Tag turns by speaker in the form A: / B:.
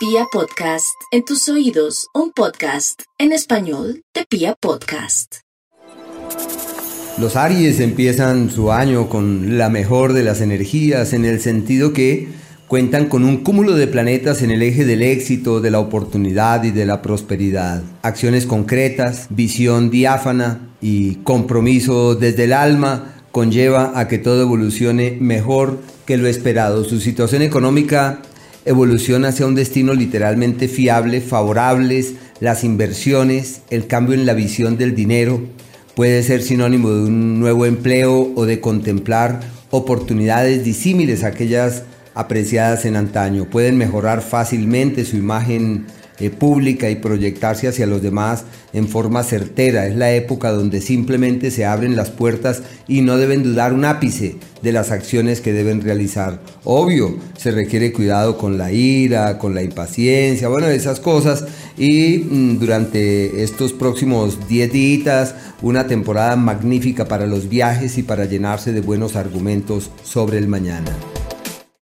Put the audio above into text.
A: Pia Podcast, en tus oídos, un podcast en español de Pia Podcast.
B: Los Aries empiezan su año con la mejor de las energías en el sentido que cuentan con un cúmulo de planetas en el eje del éxito, de la oportunidad y de la prosperidad. Acciones concretas, visión diáfana y compromiso desde el alma conlleva a que todo evolucione mejor que lo esperado. Su situación económica evoluciona hacia un destino literalmente fiable, favorables, las inversiones, el cambio en la visión del dinero, puede ser sinónimo de un nuevo empleo o de contemplar oportunidades disímiles a aquellas apreciadas en antaño. Pueden mejorar fácilmente su imagen eh, pública y proyectarse hacia los demás en forma certera. Es la época donde simplemente se abren las puertas y no deben dudar un ápice de las acciones que deben realizar. Obvio, se requiere cuidado con la ira, con la impaciencia, bueno, esas cosas. Y mm, durante estos próximos 10 días, una temporada magnífica para los viajes y para llenarse de buenos argumentos sobre el mañana.